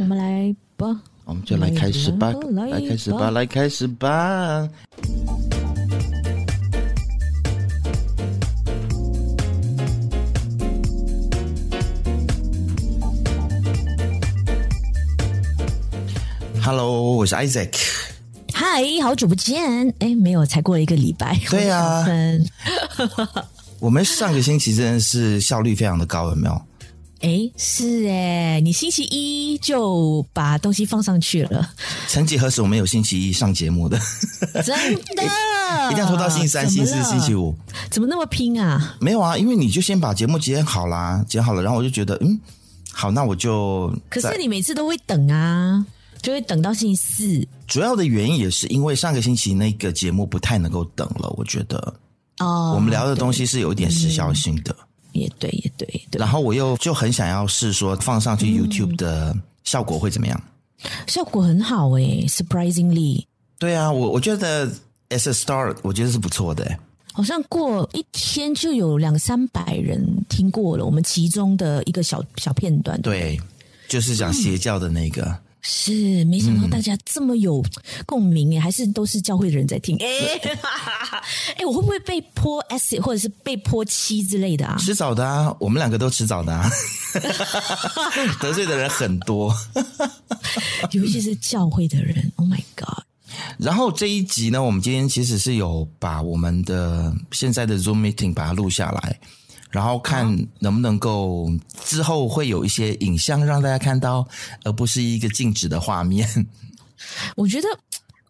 我们来吧，我们就来开始吧，来开始吧，来开始吧。Hello，我是 Isaac。嗨，好久不见。哎，没有，才过了一个礼拜。对呀，我们 上个星期真的是效率非常的高，有没有？哎，是哎，你星期一就把东西放上去了。曾几何时，我们有星期一上节目的，真的，一定要拖到星期三、星期四、星期五，怎么那么拼啊？没有啊，因为你就先把节目剪好啦，剪好了，然后我就觉得，嗯，好，那我就。可是你每次都会等啊，就会等到星期四。主要的原因也是因为上个星期那个节目不太能够等了，我觉得哦，我们聊的东西是有一点时效性的。也对，也对，对。然后我又就很想要试说放上去 YouTube 的效果会怎么样？嗯、效果很好诶，surprisingly。对啊，我我觉得 as a start，我觉得是不错的。好像过一天就有两三百人听过了我们其中的一个小小片段。对，就是讲邪教的那个。嗯是，没想到大家这么有共鸣耶，还是都是教会的人在听诶。哎，我会不会被泼 S 或者是被泼七之类的啊？迟早的啊，我们两个都迟早的啊。得罪的人很多，尤其是教会的人。Oh my god！然后这一集呢，我们今天其实是有把我们的现在的 Zoom meeting 把它录下来。然后看能不能够之后会有一些影像让大家看到，而不是一个静止的画面。我觉得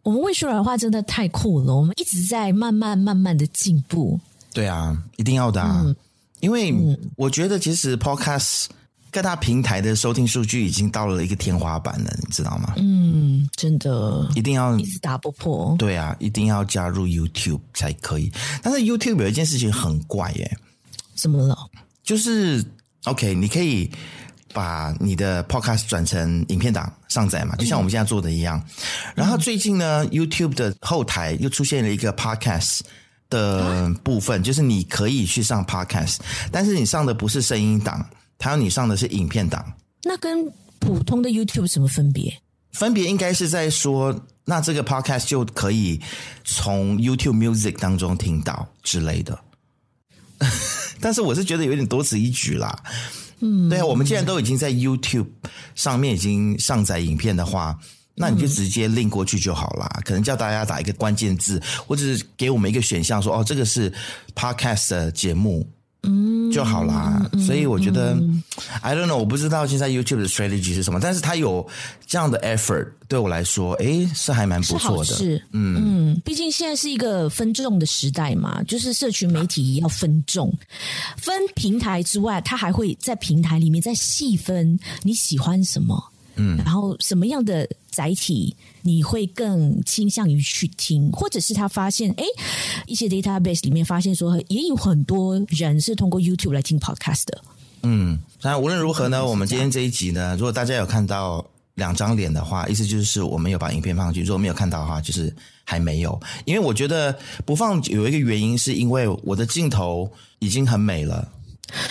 我们未说来的话真的太酷了，我们一直在慢慢慢慢的进步。对啊，一定要的啊！嗯、因为我觉得其实 Podcast 各大平台的收听数据已经到了一个天花板了，你知道吗？嗯，真的，一定要一直打不破。对啊，一定要加入 YouTube 才可以。但是 YouTube 有一件事情很怪耶。怎么了？就是 OK，你可以把你的 Podcast 转成影片档上载嘛，就像我们现在做的一样。嗯、然后最近呢，YouTube 的后台又出现了一个 Podcast 的部分，就是你可以去上 Podcast，但是你上的不是声音档，它要你上的是影片档。那跟普通的 YouTube 什么分别？分别应该是在说，那这个 Podcast 就可以从 YouTube Music 当中听到之类的。但是我是觉得有点多此一举啦，嗯，对啊，我们既然都已经在 YouTube 上面已经上载影片的话，那你就直接 link 过去就好啦。可能叫大家打一个关键字，或者是给我们一个选项说，哦，这个是 Podcast 的节目。嗯，就好啦。嗯、所以我觉得、嗯、，I don't know，我不知道现在 YouTube 的 strategy 是什么，但是他有这样的 effort，对我来说，诶，是还蛮不错的。是，嗯。嗯，毕竟现在是一个分众的时代嘛，就是社群媒体要分众，分平台之外，他还会在平台里面再细分你喜欢什么，嗯，然后什么样的载体。你会更倾向于去听，或者是他发现，哎，一些 database 里面发现说，也有很多人是通过 YouTube 来听 podcast 的。嗯，那无论如何呢，我们今天这一集呢，如果大家有看到两张脸的话，意思就是我们有把影片放上去；如果没有看到的话，就是还没有。因为我觉得不放有一个原因，是因为我的镜头已经很美了，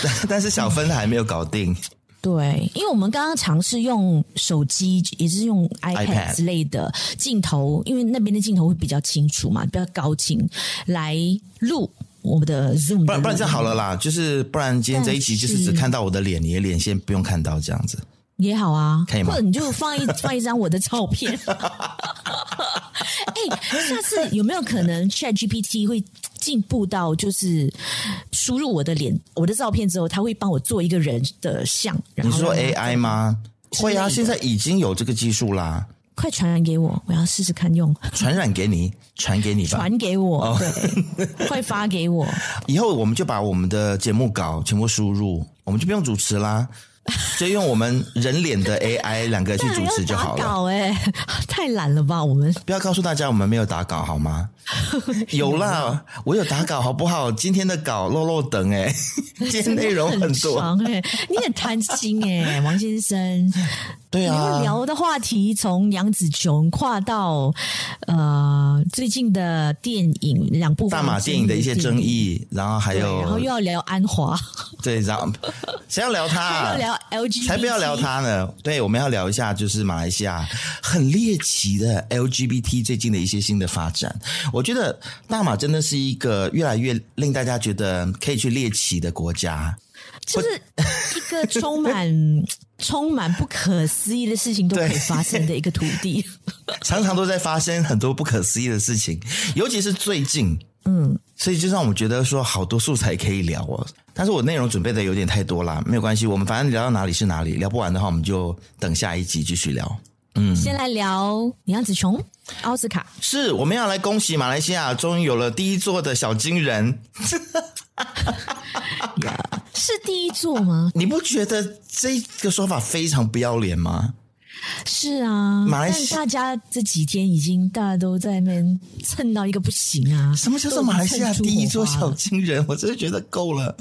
但但是小芬还没有搞定。对，因为我们刚刚尝试用手机，也是用 iPad 之类的镜头，因为那边的镜头会比较清楚嘛，比较高清来录我们的 Zoom。不然不然这样好了啦，就是不然今天这一集就是只看到我的脸，你的脸先不用看到这样子也好啊，可以吗？或者你就放一 放一张我的照片。哎，下次有没有可能 ChatGPT 会？进步到就是输入我的脸、我的照片之后，他会帮我做一个人的像。你说 AI 吗？会啊，现在已经有这个技术啦。快传染给我，我要试试看用。传染给你，传给你吧。传给我，哦、对，快发给我。以后我们就把我们的节目稿全部输入，我们就不用主持啦。就用我们人脸的 AI 两个去主持就好了。打稿哎，太懒了吧？我们不要告诉大家我们没有打稿好吗？有啦，我有打稿好不好？今天的稿漏漏等哎，今天内容很多哎，你很贪心哎，王先生。对啊，聊的话题从杨紫琼跨到呃最近的电影两部大马电影的一些争议，然后还有，然后又要聊安华。对，然后谁要聊他？要聊 LGBT，才不要聊他呢。对，我们要聊一下，就是马来西亚很猎奇的 LGBT 最近的一些新的发展。我觉得大马真的是一个越来越令大家觉得可以去猎奇的国家，就是一个充满充满不可思议的事情都可以发生的一个土地，常常都在发生很多不可思议的事情，尤其是最近。嗯，所以就让我们觉得说好多素材可以聊哦，但是我内容准备的有点太多啦，没有关系，我们反正聊到哪里是哪里，聊不完的话我们就等下一集继续聊。嗯，先来聊杨子琼奥斯卡，是我们要来恭喜马来西亚终于有了第一座的小金人，yeah, 是第一座吗？你不觉得这个说法非常不要脸吗？是啊，马来西亚大家这几天已经大家都在那边蹭到一个不行啊！什么叫做马来西亚第一座小金人？我真的觉得够了。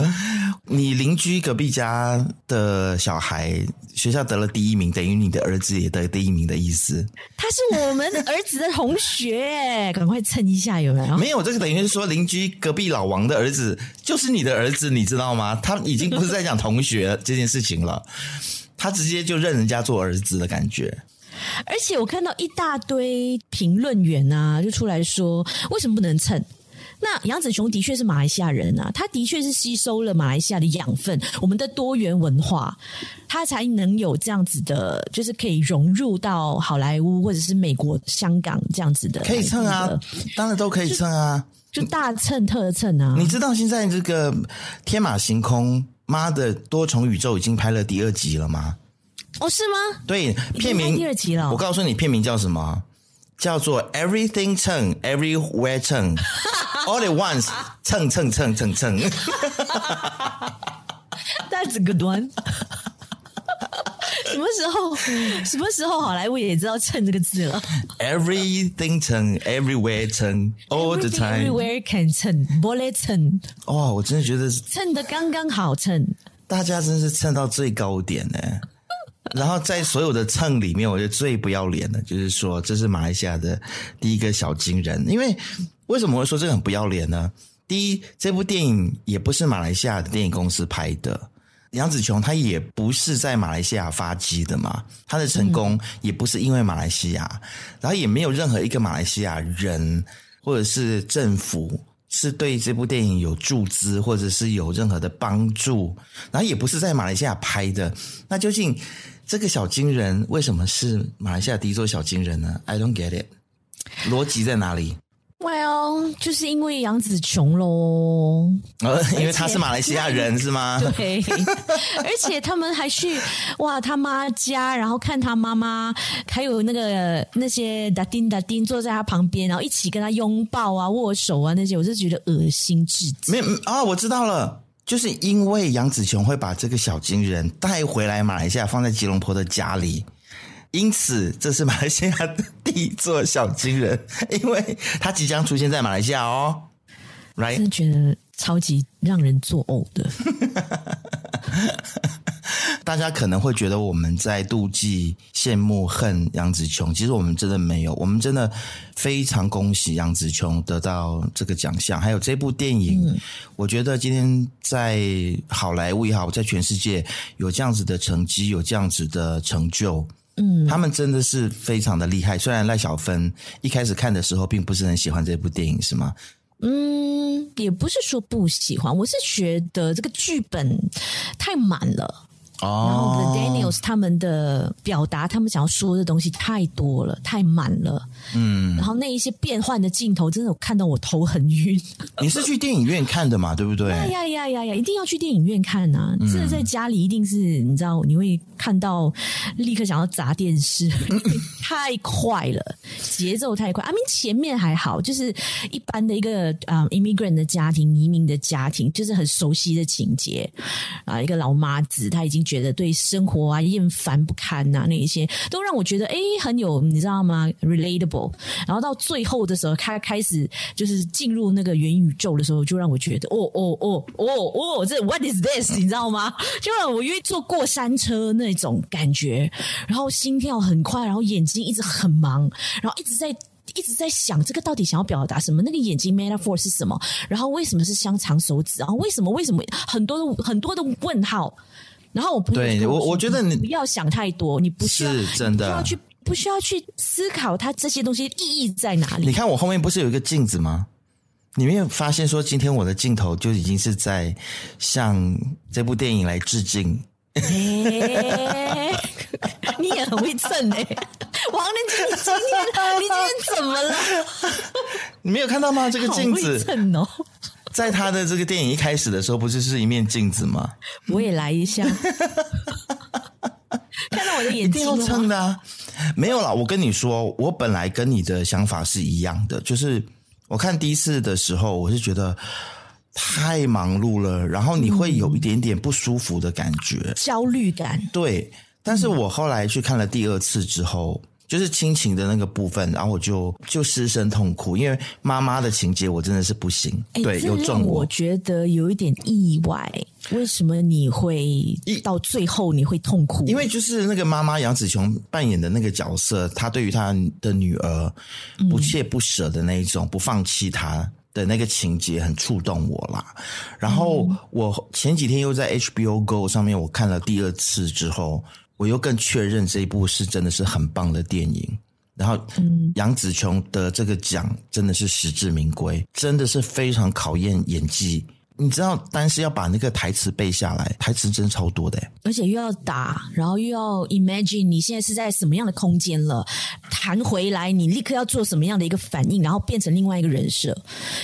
你邻居隔壁家的小孩学校得了第一名，等于你的儿子也得第一名的意思。他是我们儿子的同学，赶快蹭一下有没有？没有，这个等于是说邻居隔壁老王的儿子就是你的儿子，你知道吗？他已经不是在讲同学这件事情了。他直接就认人家做儿子的感觉，而且我看到一大堆评论员啊，就出来说为什么不能蹭？那杨子雄的确是马来西亚人啊，他的确是吸收了马来西亚的养分，我们的多元文化，他才能有这样子的，就是可以融入到好莱坞或者是美国、香港这样子的，可以蹭啊，当然都可以蹭啊，就，就大蹭特蹭啊！你知道现在这个天马行空。妈的多重宇宙已经拍了第二集了吗？哦，是吗？对，片名第二集了。我告诉你，片名叫什么？叫做 Everything Cheng Everywhere Cheng All at Once 蹭蹭蹭蹭蹭。That's a good one。什么时候？什么时候好莱坞也知道“蹭”这个字了？Everything 蹭，Everywhere 蹭，All the time，Everywhere can 蹭，玻璃蹭。哇，我真的觉得蹭的刚刚好蹭，大家真是蹭到最高点呢。然后在所有的蹭里面，我觉得最不要脸的，就是说这是马来西亚的第一个小金人。因为为什么会说这个很不要脸呢？第一，这部电影也不是马来西亚的电影公司拍的。杨紫琼她也不是在马来西亚发迹的嘛，她的成功也不是因为马来西亚，然后也没有任何一个马来西亚人或者是政府是对这部电影有注资或者是有任何的帮助，然后也不是在马来西亚拍的。那究竟这个小金人为什么是马来西亚第一座小金人呢？I don't get it，逻辑在哪里？Well，就是因为杨紫琼喽，呃，因为他是马来西亚人是吗？对，而且他们还去哇他妈家，然后看他妈妈，还有那个那些达丁达丁坐在他旁边，然后一起跟他拥抱啊、握手啊那些，我就觉得恶心至极。没有啊、哦，我知道了，就是因为杨紫琼会把这个小金人带回来马来西亚，放在吉隆坡的家里。因此，这是马来西亚的第一座小金人，因为他即将出现在马来西亚哦。的觉得超级让人作呕的。大家可能会觉得我们在妒忌、羡慕、恨杨紫琼，其实我们真的没有，我们真的非常恭喜杨紫琼得到这个奖项，还有这部电影。嗯、我觉得今天在好莱坞也好，在全世界有这样子的成绩，有这样子的成就。嗯，他们真的是非常的厉害。虽然赖小芬一开始看的时候并不是很喜欢这部电影，是吗？嗯，也不是说不喜欢，我是觉得这个剧本太满了。哦，然后 The Daniels 他们的表达，他们想要说的东西太多了，太满了。嗯，然后那一些变换的镜头，真的有看到我头很晕。你是去电影院看的嘛？对不对？呀呀呀呀呀！一定要去电影院看啊！这、嗯、在家里一定是你知道，你会看到立刻想要砸电视，太快了，节奏太快。I mean 前面还好，就是一般的一个啊、um, immigrant 的家庭，移民的家庭，就是很熟悉的情节啊，一个老妈子，她已经。觉得对生活啊厌烦不堪呐、啊，那一些都让我觉得哎很有你知道吗？relatable。然后到最后的时候，他开始就是进入那个元宇宙的时候，就让我觉得哦哦哦哦哦，这 what is this？你知道吗？就让我因为坐过山车那种感觉，然后心跳很快，然后眼睛一直很忙，然后一直在。一直在想这个到底想要表达什么？那个眼睛 metaphor 是什么？然后为什么是香肠手指？然后为什么为什么很多的很多的问号？然后我朋友对我，我觉得你不要想太多，你不需要是真的不需要去不需要去思考它这些东西意义在哪里。你看我后面不是有一个镜子吗？你没有发现说今天我的镜头就已经是在向这部电影来致敬？欸、你也很会蹭哎、欸，王仁杰，你今天你今天怎么了？你没有看到吗？这个镜子蹭哦，在他的这个电影一开始的时候，不是是一面镜子吗？我也来一下，看到我的眼睛要蹭的啊！没有啦，我跟你说，我本来跟你的想法是一样的，就是我看第一次的时候，我是觉得。太忙碌了，然后你会有一点点不舒服的感觉，嗯、焦虑感。对，但是我后来去看了第二次之后，嗯、就是亲情的那个部分，然后我就就失声痛哭，因为妈妈的情节我真的是不行。欸、对，有重我，我觉得有一点意外，为什么你会到最后你会痛哭？因为就是那个妈妈杨紫琼扮演的那个角色，她对于她的女儿不切不舍的那一种，嗯、不放弃她。的那个情节很触动我啦，然后我前几天又在 HBO Go 上面我看了第二次之后，我又更确认这一部是真的是很棒的电影。然后杨紫琼的这个奖真的是实至名归，真的是非常考验演技。你知道，单是要把那个台词背下来，台词真超多的，而且又要打，然后又要 imagine 你现在是在什么样的空间了，弹回来，你立刻要做什么样的一个反应，然后变成另外一个人设，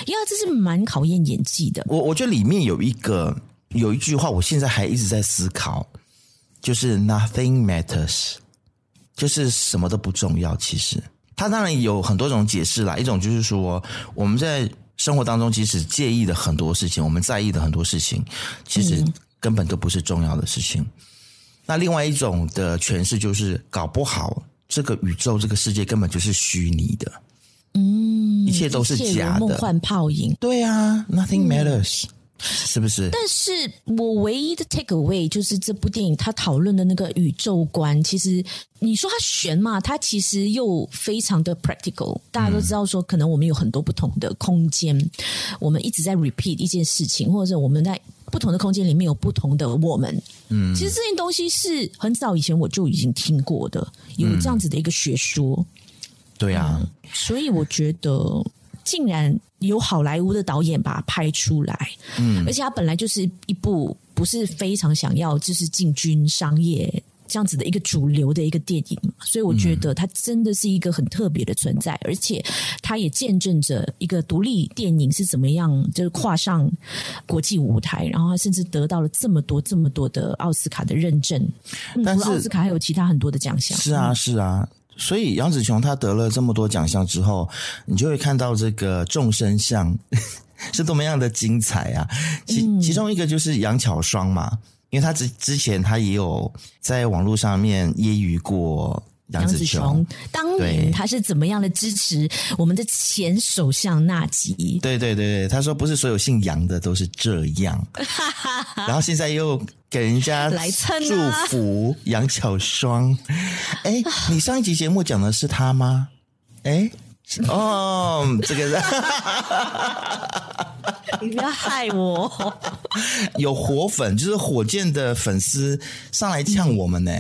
因为这是蛮考验演技的。我我觉得里面有一个有一句话，我现在还一直在思考，就是 nothing matters，就是什么都不重要。其实，它当然有很多种解释啦，一种就是说我们在。生活当中，即使介意的很多事情，我们在意的很多事情，其实根本都不是重要的事情。嗯、那另外一种的诠释就是，搞不好这个宇宙、这个世界根本就是虚拟的，嗯，一切都是假的，梦幻泡影。对啊，Nothing matters。嗯是不是？但是我唯一的 take away 就是这部电影它讨论的那个宇宙观，其实你说它悬嘛，它其实又非常的 practical。大家都知道说，可能我们有很多不同的空间，嗯、我们一直在 repeat 一件事情，或者我们在不同的空间里面有不同的我们。嗯，其实这件东西是很早以前我就已经听过的，有这样子的一个学说。嗯、对啊、嗯，所以我觉得。竟然有好莱坞的导演把它拍出来，嗯，而且它本来就是一部不是非常想要就是进军商业这样子的一个主流的一个电影，所以我觉得它真的是一个很特别的存在，而且它也见证着一个独立电影是怎么样就是跨上国际舞台，然后它甚至得到了这么多这么多的奥斯卡的认证，但是奥斯卡还有其他很多的奖项，是啊，是啊。所以杨紫琼她得了这么多奖项之后，你就会看到这个众生相 是多么样的精彩啊！其其中一个就是杨巧双嘛，因为她之之前她也有在网络上面揶揄过。杨紫琼当年他是怎么样的支持我们的前首相纳吉？对对对对，他说不是所有姓杨的都是这样，然后现在又给人家来祝福杨巧双。哎，你上一集节目讲的是他吗？哎，哦，这个人，你不要害我。有火粉，就是火箭的粉丝上来呛我们呢？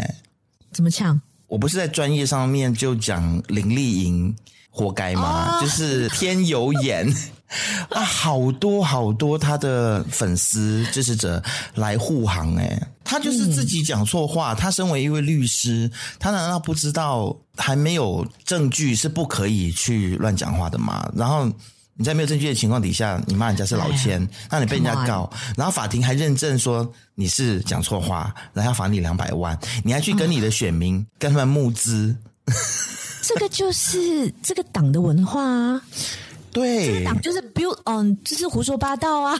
怎么呛？我不是在专业上面就讲林丽莹活该吗？Oh. 就是天有眼 啊，好多好多他的粉丝支持者来护航诶，他就是自己讲错话。他身为一位律师，他难道不知道还没有证据是不可以去乱讲话的吗？然后。你在没有证据的情况底下，你骂人家是老千，哎、那你被人家告，然后法庭还认证说你是讲错话，然后要罚你两百万，你还去跟你的选民、嗯、跟他们募资，这个就是这个党的文化啊。对，这个党就是 build on，就是胡说八道啊，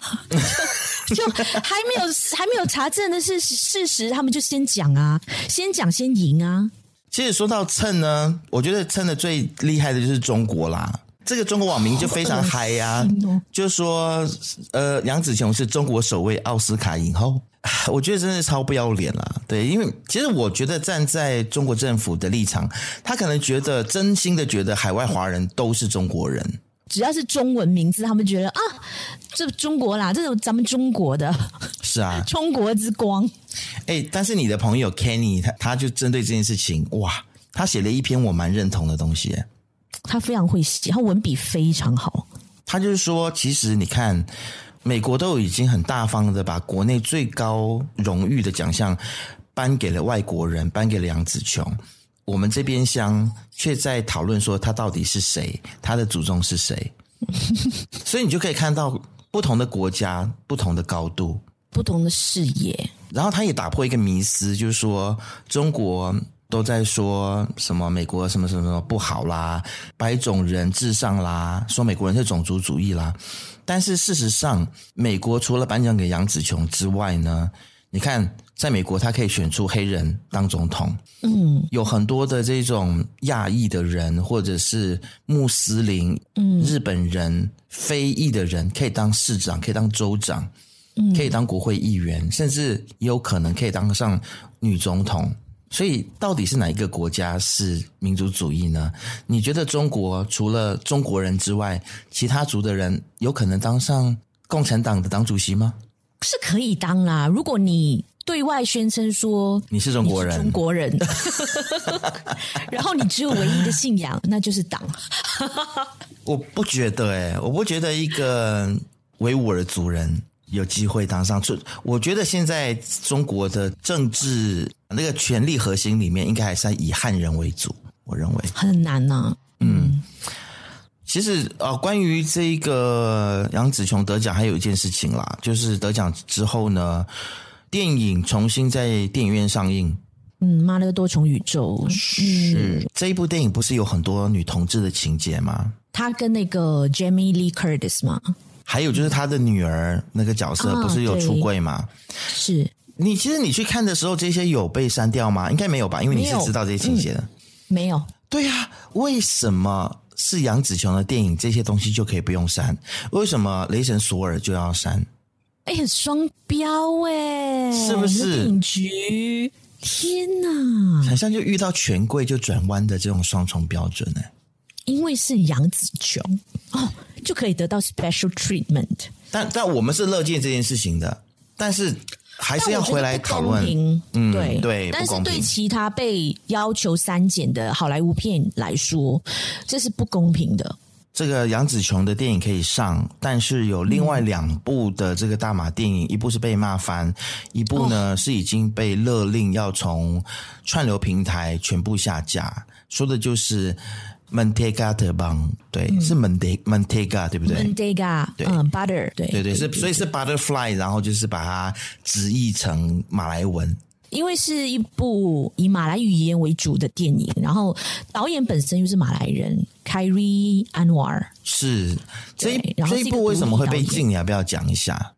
就，就还没有还没有查证的是事实，他们就先讲啊，先讲先赢啊。其实说到蹭呢，我觉得蹭的最厉害的就是中国啦。这个中国网民就非常嗨呀，哦、就说呃，杨紫琼是中国首位奥斯卡影后，我觉得真的超不要脸了。对，因为其实我觉得站在中国政府的立场，他可能觉得真心的觉得海外华人都是中国人，只要是中文名字，他们觉得啊，这中国啦，这是咱们中国的。是啊，中国之光。哎，但是你的朋友 Kenny 他他就针对这件事情，哇，他写了一篇我蛮认同的东西。他非常会写，他文笔非常好。他就是说，其实你看，美国都已经很大方的把国内最高荣誉的奖项颁给了外国人，颁给了杨紫琼。我们这边厢却在讨论说他到底是谁，他的祖宗是谁。所以你就可以看到不同的国家、不同的高度、不同的视野。然后他也打破一个迷思，就是说中国。都在说什么美国什么什么什么不好啦，白种人至上啦，说美国人是种族主义啦。但是事实上，美国除了颁奖给杨紫琼之外呢，你看，在美国他可以选出黑人当总统，嗯，有很多的这种亚裔的人，或者是穆斯林、嗯，日本人、非裔的人可以当市长，可以当州长，嗯，可以当国会议员，甚至也有可能可以当上女总统。所以，到底是哪一个国家是民族主义呢？你觉得中国除了中国人之外，其他族的人有可能当上共产党的党主席吗？是可以当啦。如果你对外宣称说你是中国人，中国人，然后你只有唯一的信仰，那就是党。我不觉得、欸，诶我不觉得一个维吾尔族人。有机会当上，就我觉得现在中国的政治那个权力核心里面，应该还是以汉人为主。我认为很难呐、啊。嗯，其实啊，关于这个杨紫琼得奖，还有一件事情啦，就是得奖之后呢，电影重新在电影院上映。嗯，妈的多重宇宙是、嗯、这一部电影，不是有很多女同志的情节吗？她跟那个 Jamie Lee Curtis 吗？还有就是他的女儿那个角色不是有出柜吗？啊、是你其实你去看的时候，这些有被删掉吗？应该没有吧，因为你是知道这些情节的。没有。对呀、啊，为什么是杨紫琼的电影，这些东西就可以不用删？为什么雷神索尔就要删？哎，很双标哎，是不是？电影局，天哪！好像就遇到权贵就转弯的这种双重标准呢。因为是杨紫琼哦。就可以得到 special treatment，但但我们是乐见这件事情的，但是还是要回来讨论。嗯，对对，但是对其他被要求删减的好莱坞片来说，这是不公平的。这个杨紫琼的电影可以上，但是有另外两部的这个大马电影，嗯、一部是被骂翻，一部呢、哦、是已经被勒令要从串流平台全部下架，说的就是。Mentega terbang，对，嗯、是 Mentega 对不对？Mentega，对，嗯，butter，对，对对是，所以是 butterfly，然后就是把它直译成马来文。因为是一部以马来语言为主的电影，然后导演本身又是马来人，Khairy Anwar。是这一这一部为什么会被禁？你要不要讲一下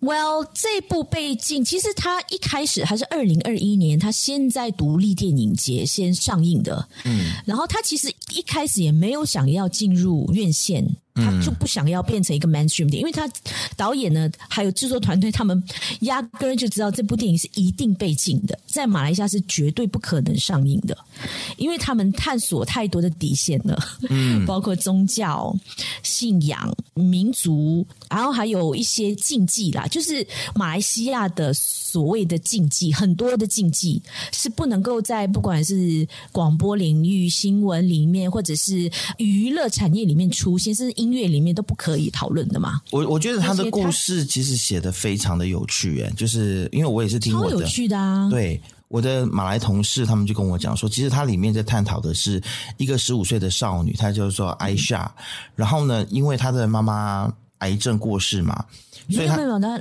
？Well，这部被禁，其实它一开始还是二零二一年，它先在独立电影节先上映的，嗯，然后它其实一开始也没有想要进入院线。他就不想要变成一个 mainstream 电影，因为他导演呢，还有制作团队，他们压根就知道这部电影是一定被禁的，在马来西亚是绝对不可能上映的，因为他们探索太多的底线了，嗯，包括宗教、信仰、民族，然后还有一些禁忌啦，就是马来西亚的所谓的禁忌，很多的禁忌是不能够在不管是广播领域、新闻里面，或者是娱乐产业里面出现，是音乐里面都不可以讨论的嘛？我我觉得他的故事其实写的非常的有趣，哎，就是因为我也是听我的，超有趣的啊！对，我的马来同事他们就跟我讲说，其实它里面在探讨的是一个十五岁的少女，她就是说艾莎，然后呢，因为她的妈妈癌症过世嘛，所以她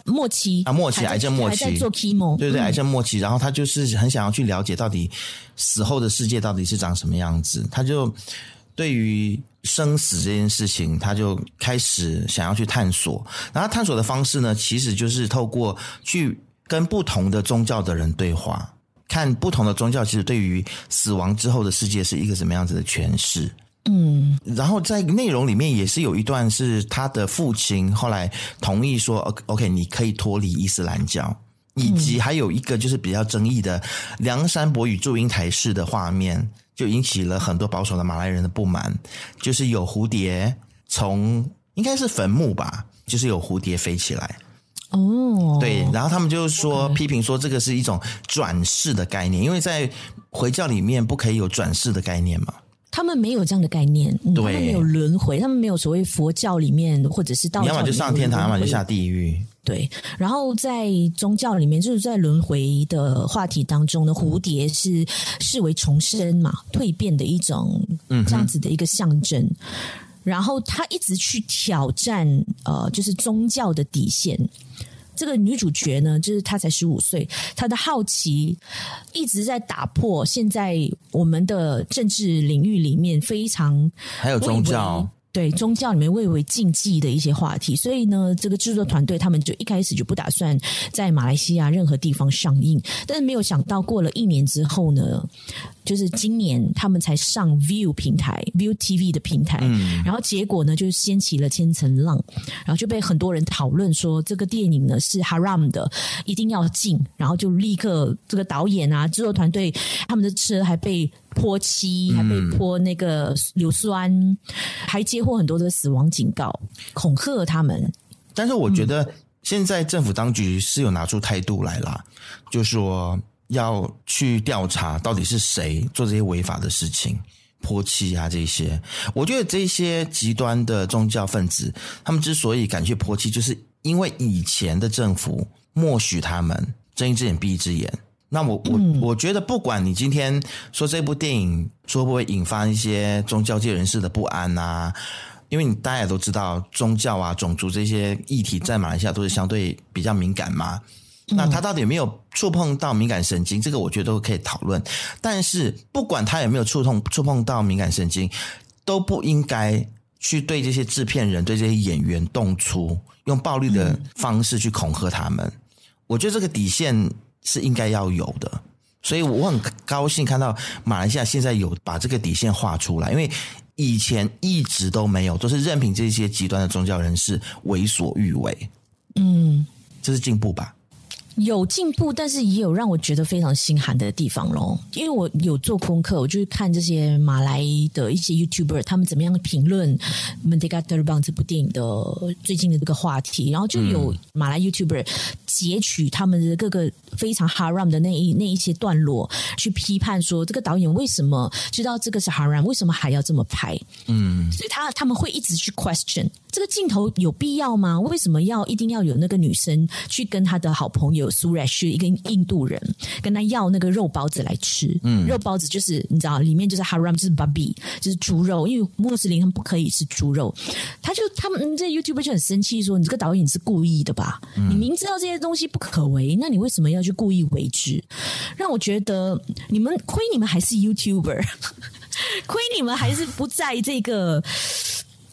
末期啊，末期癌症末期还在做 chemo，对对，癌症末期，然后她就是很想要去了解到底死后的世界到底是长什么样子，她就对于。生死这件事情，他就开始想要去探索。然后探索的方式呢，其实就是透过去跟不同的宗教的人对话，看不同的宗教其实对于死亡之后的世界是一个什么样子的诠释。嗯，然后在内容里面也是有一段是他的父亲后来同意说，OK，你可以脱离伊斯兰教，以及还有一个就是比较争议的梁山伯与祝英台式的画面。就引起了很多保守的马来人的不满，就是有蝴蝶从应该是坟墓吧，就是有蝴蝶飞起来。哦，对，然后他们就说批评说这个是一种转世的概念，因为在回教里面不可以有转世的概念嘛。他们没有这样的概念，对，他们没有轮回，他们没有所谓佛教里面或者是道要么就上天堂，要么就下地狱。对，然后在宗教里面，就是在轮回的话题当中呢，蝴蝶是视为重生嘛、蜕变的一种，嗯这样子的一个象征。嗯、然后他一直去挑战，呃，就是宗教的底线。这个女主角呢，就是她才十五岁，她的好奇一直在打破现在我们的政治领域里面非常还有宗教。对宗教里面蔚为禁忌的一些话题，所以呢，这个制作团队他们就一开始就不打算在马来西亚任何地方上映，但是没有想到过了一年之后呢，就是今年他们才上 View 平台，View TV 的平台，嗯，然后结果呢，就掀起了千层浪，然后就被很多人讨论说这个电影呢是 Haram 的，一定要禁，然后就立刻这个导演啊，制作团队他们的车还被。泼漆，还被泼那个硫酸，嗯、还接获很多的死亡警告，恐吓他们。但是我觉得现在政府当局是有拿出态度来了，嗯、就说要去调查到底是谁做这些违法的事情，泼漆啊这些。我觉得这些极端的宗教分子，他们之所以敢去泼漆，就是因为以前的政府默许他们睁一只眼闭一只眼。那我我我觉得，不管你今天说这部电影说会不会引发一些宗教界人士的不安呐、因为你大家也都知道，宗教啊、种族这些议题在马来西亚都是相对比较敏感嘛。那他到底有没有触碰到敏感神经？这个我觉得都可以讨论。但是不管他有没有触碰触碰到敏感神经，都不应该去对这些制片人、对这些演员动粗，用暴力的方式去恐吓他们。我觉得这个底线。是应该要有的，所以我很高兴看到马来西亚现在有把这个底线画出来，因为以前一直都没有，都是任凭这些极端的宗教人士为所欲为。嗯，这是进步吧？有进步，但是也有让我觉得非常心寒的地方咯。因为我有做功课，我就是看这些马来的一些 YouTuber 他们怎么样评论《Merdeka Terbang》这部电影的最近的这个话题，然后就有马来 YouTuber 截取他们的各个非常 Haram 的那一那一些段落，去批判说这个导演为什么知道这个是 Haram，为什么还要这么拍？嗯，所以他他们会一直去 question 这个镜头有必要吗？为什么要一定要有那个女生去跟他的好朋友？苏瑞是一个印度人，跟他要那个肉包子来吃。嗯，肉包子就是你知道，里面就是 haram，就是 babi，就是猪肉。因为穆斯林他们不可以吃猪肉。他就他们这 YouTuber 就很生气，说：“你这个导演是故意的吧？嗯、你明知道这些东西不可为，那你为什么要去故意为之？”让我觉得你们亏你们还是 YouTuber，亏你们还是不在这个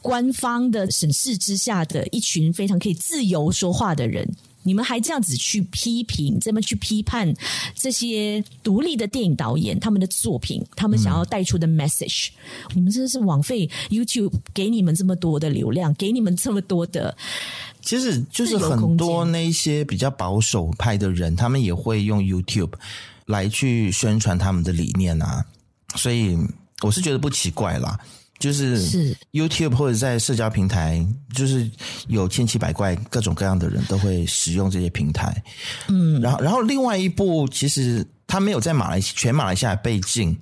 官方的审视之下的一群非常可以自由说话的人。你们还这样子去批评，这么去批判这些独立的电影导演他们的作品，他们想要带出的 message，你们真的是枉费 YouTube 给你们这么多的流量，给你们这么多的。其实就是很多那些比较保守派的人，他们也会用 YouTube 来去宣传他们的理念啊，所以我是觉得不奇怪啦。就是 YouTube 或者在社交平台，就是有千奇百怪、各种各样的人都会使用这些平台。嗯，然后，然后另外一部其实它没有在马来全马来西亚被禁，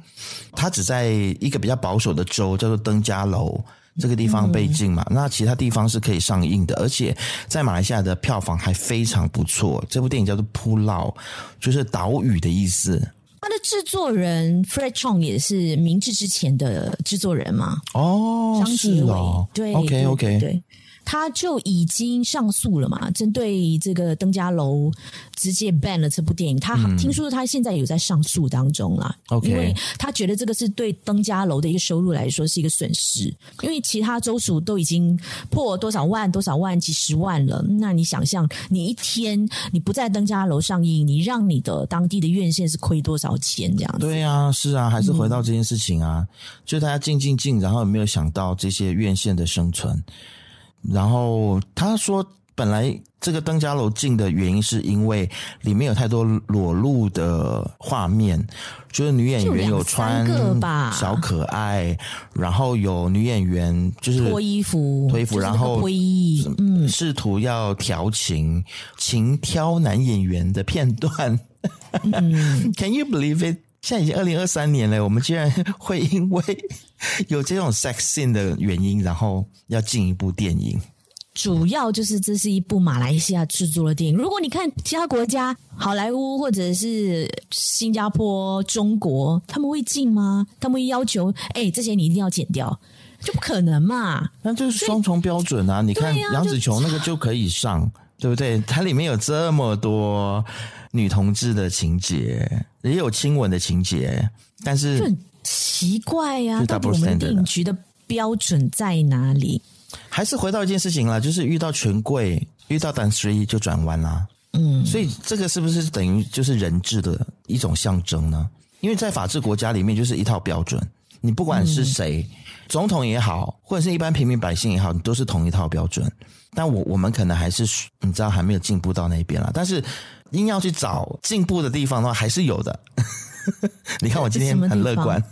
它只在一个比较保守的州叫做登嘉楼这个地方被禁嘛。那其他地方是可以上映的，而且在马来西亚的票房还非常不错。这部电影叫做 Pulau，就是岛屿的意思。他的制作人 Fred Chong 也是明治之前的制作人嘛？哦，张杰伟，对，OK OK 对。他就已经上诉了嘛，针对这个登嘉楼直接 ban 了这部电影。他听说他现在有在上诉当中啦，OK，因为他觉得这个是对登嘉楼的一个收入来说是一个损失，因为其他州属都已经破多少万、多少万、几十万了。那你想象，你一天你不在登嘉楼上映，你让你的当地的院线是亏多少钱？这样子？对啊，是啊，还是回到这件事情啊，嗯、就大家静静静，然后有没有想到这些院线的生存？然后他说，本来这个登嘉楼禁的原因是因为里面有太多裸露的画面，就是女演员有穿小可爱，然后有女演员就是脱衣服，脱衣服，然后嗯，试图要调情，情挑男演员的片段。嗯，Can you believe it？现在已经二零二三年了，我们居然会因为有这种 sex scene 的原因，然后要进一部电影。主要就是这是一部马来西亚制作的电影。如果你看其他国家，好莱坞或者是新加坡、中国，他们会进吗？他们会要求，哎，这些你一定要剪掉，就不可能嘛？那就是双重标准啊！你看杨紫琼那个就可以上，对不对？它里面有这么多女同志的情节，也有亲吻的情节，但是就很奇怪呀、啊，到底我们电影局的标准在哪里？还是回到一件事情啦，就是遇到权贵，遇到单身就转弯啦。嗯，所以这个是不是等于就是人质的一种象征呢？因为在法治国家里面，就是一套标准，你不管是谁，嗯、总统也好，或者是一般平民百姓也好，你都是同一套标准。但我我们可能还是你知道还没有进步到那边了，但是硬要去找进步的地方的话，还是有的。你看我今天很乐观，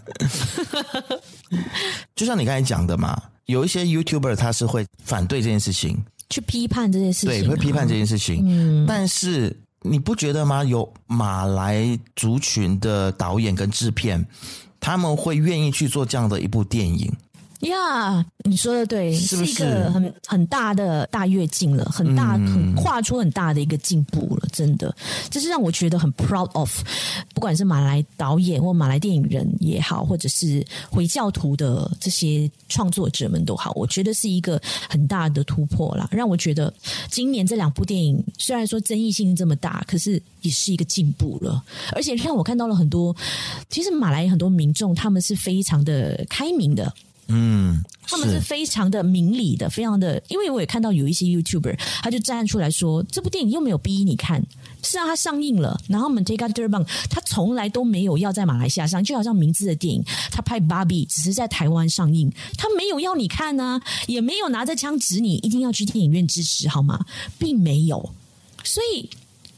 就像你刚才讲的嘛。有一些 YouTuber 他是会反对这件事情，去批判这件事情，对，会批判这件事情。嗯，但是你不觉得吗？有马来族群的导演跟制片，他们会愿意去做这样的一部电影。呀，yeah, 你说的对，是，不是，是一个很很大的大跃进了，很大，嗯、很跨出很大的一个进步了，真的，这是让我觉得很 proud of。不管是马来导演或马来电影人也好，或者是回教徒的这些创作者们都好，我觉得是一个很大的突破啦，让我觉得今年这两部电影虽然说争议性这么大，可是也是一个进步了，而且让我看到了很多，其实马来很多民众他们是非常的开明的。嗯，他们是非常的明理的，非常的，因为我也看到有一些 YouTuber，他就站出来说，这部电影又没有逼你看，是啊它上映了，然后 Mentega Terbang 他从来都没有要在马来西亚上，就好像名字的电影，他拍 Barbie 只是在台湾上映，他没有要你看呢、啊，也没有拿着枪指你一定要去电影院支持，好吗？并没有，所以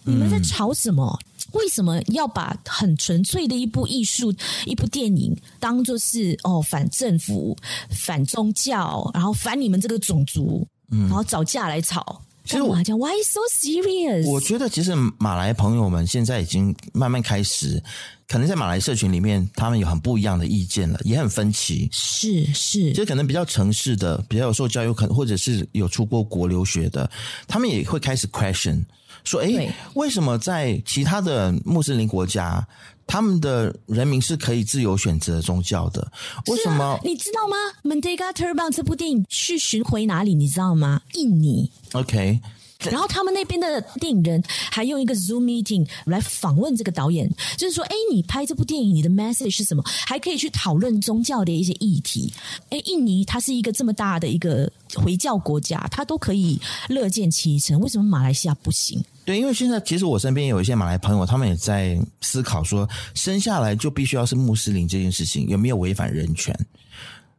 你们在吵什么？嗯为什么要把很纯粹的一部艺术、一部电影当做是哦反政府、反宗教，然后反你们这个种族，嗯，然后找架来吵？其实我还讲 Why so serious？我觉得其实马来朋友们现在已经慢慢开始，可能在马来社群里面，他们有很不一样的意见了，也很分歧。是是，就可能比较城市的、比较有受教育，可能或者是有出过国留学的，他们也会开始 question。说，哎，为什么在其他的穆斯林国家，他们的人民是可以自由选择宗教的？为什么？啊、你知道吗？Mentega Terbang 这部电影去巡回哪里？你知道吗？印尼。OK。然后他们那边的电影人还用一个 Zoom meeting 来访问这个导演，就是说，哎，你拍这部电影，你的 message 是什么？还可以去讨论宗教的一些议题。哎，印尼它是一个这么大的一个回教国家，它都可以乐见其成，为什么马来西亚不行？对，因为现在其实我身边有一些马来朋友，他们也在思考说，生下来就必须要是穆斯林这件事情有没有违反人权？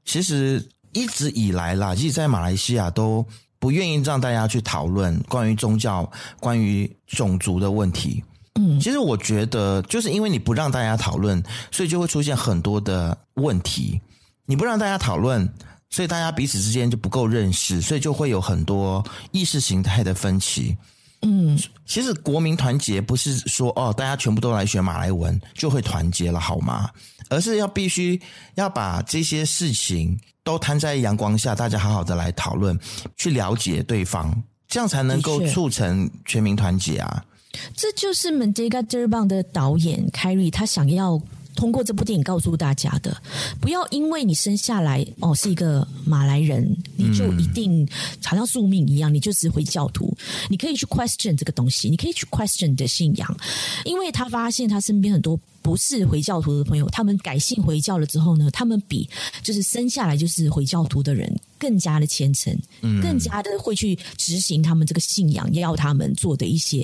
其实一直以来啦，其实，在马来西亚都。不愿意让大家去讨论关于宗教、关于种族的问题。嗯，其实我觉得，就是因为你不让大家讨论，所以就会出现很多的问题。你不让大家讨论，所以大家彼此之间就不够认识，所以就会有很多意识形态的分歧。嗯，其实国民团结不是说哦，大家全部都来学马来文就会团结了，好吗？而是要必须要把这些事情。都摊在阳光下，大家好好的来讨论，去了解对方，这样才能够促成全民团结啊！这就是 Mentega Terbang 的导演 Khairy 他想要通过这部电影告诉大家的：不要因为你生下来哦是一个马来人，你就一定好像宿命一样，你就是回教徒。你可以去 question 这个东西，你可以去 question 你的信仰，因为他发现他身边很多。不是回教徒的朋友，他们改信回教了之后呢，他们比就是生下来就是回教徒的人更加的虔诚，嗯，更加的会去执行他们这个信仰要他们做的一些，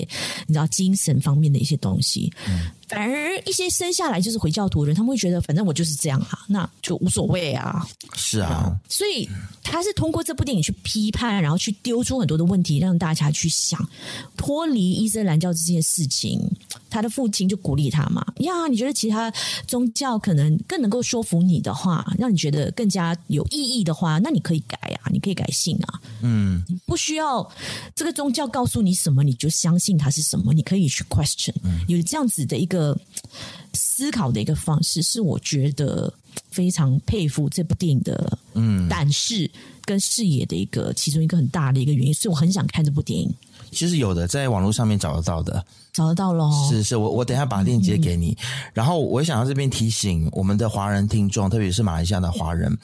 你知道精神方面的一些东西。嗯，反而一些生下来就是回教徒的人，他们会觉得反正我就是这样啊，那就无所谓啊。是啊，所以他是通过这部电影去批判，然后去丢出很多的问题，让大家去想脱离伊斯兰教这件事情。他的父亲就鼓励他嘛，呀，你觉得其他宗教可能更能够说服你的话，让你觉得更加有意义的话，那你可以改啊，你可以改信啊。嗯，不需要这个宗教告诉你什么，你就相信它是什么，你可以去 question。有这样子的一个思考的一个方式，是我觉得非常佩服这部电影的嗯胆识跟视野的一个其中一个很大的一个原因，所以我很想看这部电影。其实有的，在网络上面找得到的，找得到喽。是是，我我等一下把链接给你。嗯、然后我想要这边提醒我们的华人听众，特别是马来西亚的华人，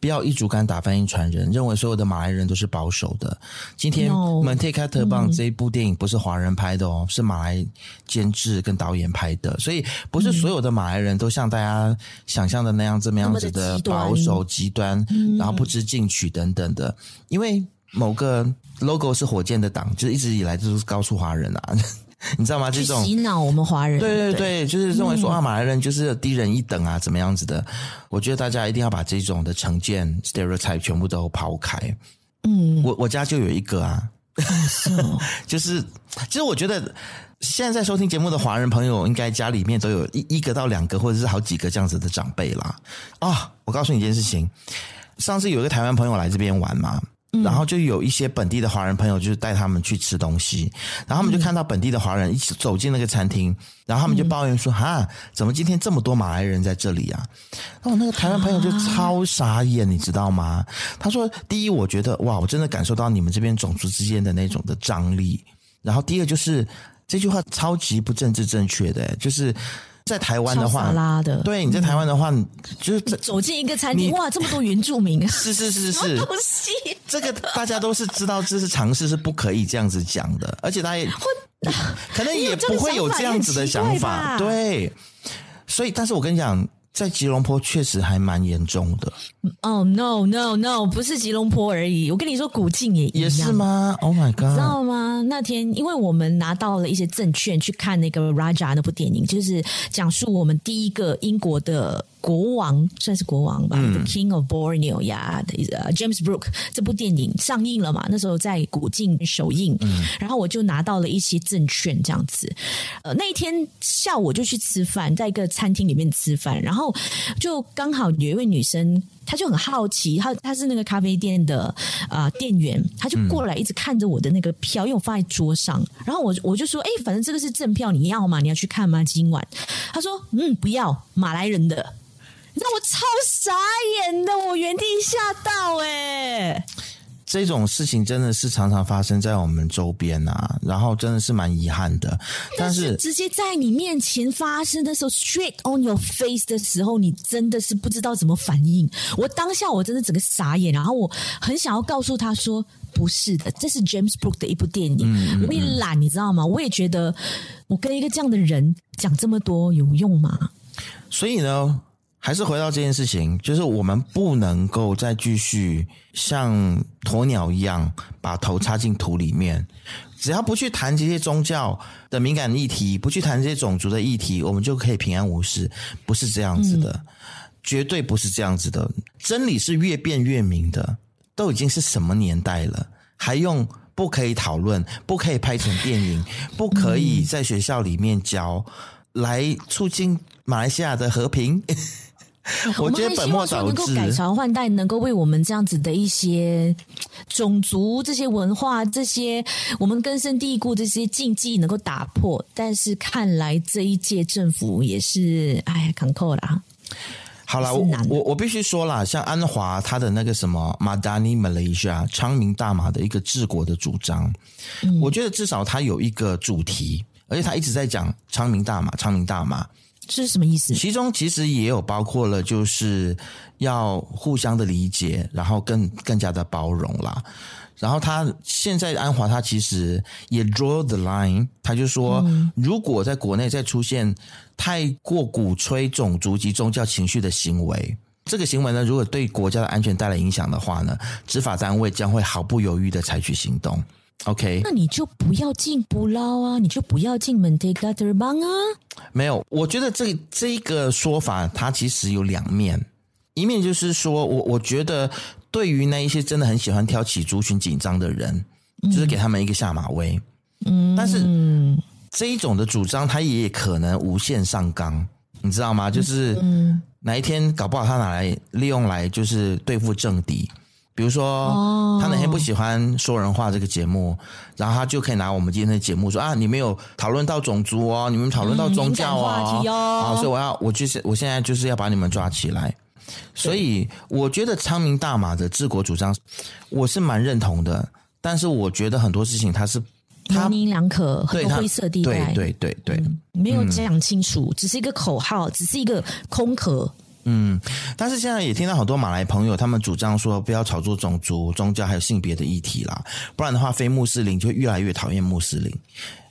不要一竹竿打翻一船人，认为所有的马来人都是保守的。今天《Merdeka Terbang》这一部电影不是华人拍的哦，嗯、是马来监制跟导演拍的，所以不是所有的马来人都像大家想象的那样这么样子的保守极端然后不知进取等等的，因为。某个 logo 是火箭的党，就是一直以来就是告诉华人啊，你知道吗？这种洗脑我们华人，对对对，对就是认为说啊，马来人就是低人一等啊，怎么样子的？我觉得大家一定要把这种的成见 stereotype 全部都抛开。嗯，我我家就有一个啊，就是其实我觉得现在在收听节目的华人朋友，应该家里面都有一一个到两个，或者是好几个这样子的长辈啦。啊，我告诉你一件事情，上次有一个台湾朋友来这边玩嘛。然后就有一些本地的华人朋友，就是带他们去吃东西，然后他们就看到本地的华人一起走进那个餐厅，然后他们就抱怨说：“哈，怎么今天这么多马来人在这里啊？”然后那个台湾朋友就超傻眼，你知道吗？他说：“第一，我觉得哇，我真的感受到你们这边种族之间的那种的张力。然后第二，就是这句话超级不政治正确的，就是。”在台湾的话，拉的。对，你在台湾的话，嗯、就是走进一个餐厅，哇，这么多原住民啊，是是是是，东西？这个大家都是知道，这是尝试，是不可以这样子讲的，而且他也可能也不会有这样子的想法，对，所以，但是我跟你讲。在吉隆坡确实还蛮严重的。哦、oh, no no no，不是吉隆坡而已。我跟你说，古晋也一样。也是吗？Oh my god！你知道吗？那天因为我们拿到了一些证券去看那个 Raja 那部电影，就是讲述我们第一个英国的。国王算是国王吧，嗯，The King of Borneo 呀，James Brooke 这部电影上映了嘛？那时候在古晋首映，嗯，然后我就拿到了一些证券，这样子。呃，那一天下午我就去吃饭，在一个餐厅里面吃饭，然后就刚好有一位女生，她就很好奇，她她是那个咖啡店的啊、呃、店员，她就过来一直看着我的那个票，因为我放在桌上，然后我我就说，哎，反正这个是正票，你要吗？你要去看吗？今晚？她说，嗯，不要，马来人的。你知道我超傻眼的，我原地吓到哎、欸！这种事情真的是常常发生在我们周边啊，然后真的是蛮遗憾的。但是，直接在你面前发生的时候，straight on your face 的时候，你真的是不知道怎么反应。我当下我真的整个傻眼，然后我很想要告诉他说：“不是的，这是 James Brooke 的一部电影。嗯”我也懒，你知道吗？我也觉得我跟一个这样的人讲这么多有用吗？所以呢？还是回到这件事情，就是我们不能够再继续像鸵鸟一样把头插进土里面。只要不去谈这些宗教的敏感议题，不去谈这些种族的议题，我们就可以平安无事。不是这样子的，嗯、绝对不是这样子的。真理是越辩越明的。都已经是什么年代了，还用不可以讨论，不可以拍成电影，不可以在学校里面教，嗯、来促进马来西亚的和平？我觉得本末倒置，能够改朝换代，能够为我们这样子的一些种族、这些文化、这些我们根深蒂固这些禁忌能够打破。但是看来这一届政府也是哎，坎坷啦。好了，我我我必须说啦，像安华他的那个什么 Madani Malaysia 昌明大马的一个治国的主张，嗯、我觉得至少他有一个主题，而且他一直在讲昌明大马，昌明大马。这是什么意思？其中其实也有包括了，就是要互相的理解，然后更更加的包容啦。然后他现在安华他其实也 draw the line，他就说，嗯、如果在国内再出现太过鼓吹种族及宗教情绪的行为，这个行为呢，如果对国家的安全带来影响的话呢，执法单位将会毫不犹豫的采取行动。OK，那你就不要进不捞啊，你就不要进 Merdeka Terbang 啊。没有，我觉得这这一个说法，它其实有两面。一面就是说我我觉得，对于那一些真的很喜欢挑起族群紧张的人，嗯、就是给他们一个下马威。嗯，但是这一种的主张，他也可能无限上纲，你知道吗？就是哪一天搞不好他拿来利用来就是对付政敌。比如说，他哪天不喜欢说人话这个节目，然后他就可以拿我们今天的节目说啊，你们有讨论到种族哦，你们讨论到宗教哦，啊，所以我要，我就是我现在就是要把你们抓起来。所以我觉得昌明大马的治国主张，我是蛮认同的，但是我觉得很多事情它是模棱两可，很多灰色地带，对对对对，嗯，没有讲清楚，嗯，只是一个口号，只是一个空壳。嗯，但是现在也听到好多马来朋友，他们主张说不要炒作种族、宗教还有性别的议题啦，不然的话，非穆斯林就会越来越讨厌穆斯林。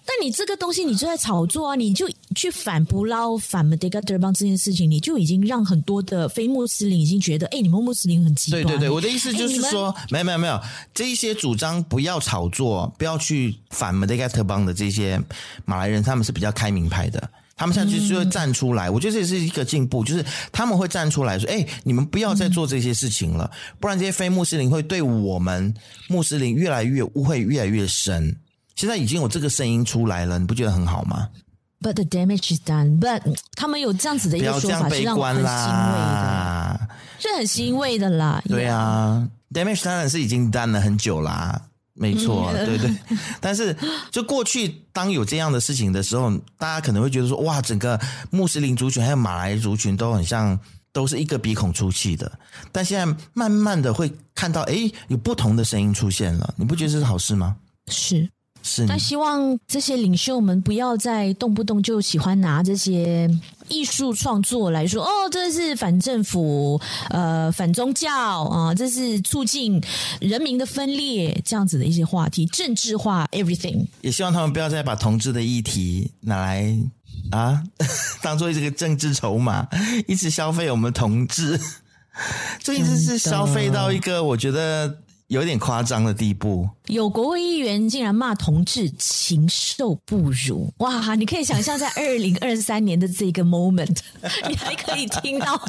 但你这个东西，你就在炒作啊！你就去反不捞反 Terbang 这件事情，你就已经让很多的非穆斯林已经觉得，哎，你们穆斯林很极端。对对对，我的意思就是说，没有没有没有，这一些主张不要炒作，不要去反 Terbang 的这些马来人，他们是比较开明派的。他们现在就会站出来，嗯，我觉得这是一个进步，就是他们会站出来说：“哎，你们不要再做这些事情了，嗯，不然这些非穆斯林会对我们穆斯林越来越误会越来越深。”现在已经有这个声音出来了，你不觉得很好吗？But the damage is done. But 他们有这样子的一个说法，是让我很欣慰的，是很欣慰的啦。对啊，damage 当然是已经 done 了很久啦。没错，对对，但是就过去当有这样的事情的时候，大家可能会觉得说，哇，整个穆斯林族群还有马来族群都很像，都是一个鼻孔出气的。但现在慢慢的会看到，诶，有不同的声音出现了，你不觉得这是好事吗？是。是，但希望这些领袖们不要再动不动就喜欢拿这些艺术创作来说，哦，这是反政府，呃，反宗教啊，这是促进人民的分裂，这样子的一些话题，政治化 everything。也希望他们不要再把同志的议题拿来啊，当做这个政治筹码，一直消费我们同志，这一直是消费到一个我觉得。有点夸张的地步，有国会议员竟然骂同志禽兽不如，哇！你可以想象在二零二三年的这个 moment，你还可以听到，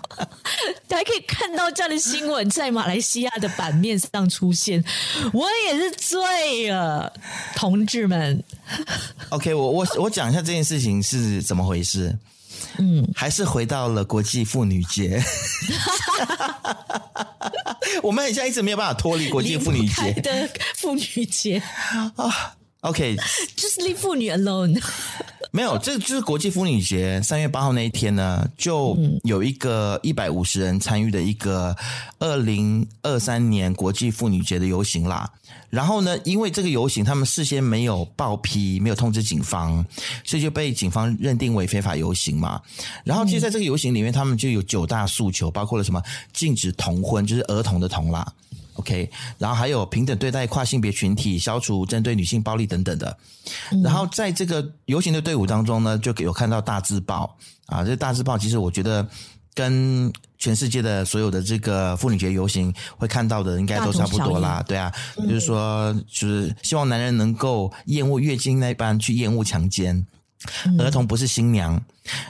你 还可以看到这样的新闻在马来西亚的版面上出现，我也是醉了，同志们。OK，我我我讲一下这件事情是怎么回事。嗯，还是回到了国际妇女节。我们很像一直没有办法脱离国际妇女节的妇女节啊。OK，just leave 妇女 alone。没有，这就是国际妇女节三月八号那一天呢，就有一个一百五十人参与的一个二零二三年国际妇女节的游行啦。然后呢，因为这个游行他们事先没有报批，没有通知警方，所以就被警方认定为非法游行嘛。然后其实在这个游行里面，他们就有九大诉求，包括了什么禁止同婚，就是儿童的童啦。OK，然后还有平等对待跨性别群体，消除针对女性暴力等等的。然后在这个游行的队伍当中呢，就有看到大字报啊，这大字报其实我觉得跟全世界的所有的这个妇女节游行会看到的应该都差不多啦。对啊，就是说，就是希望男人能够厌恶月经那般去厌恶强奸，儿童不是新娘，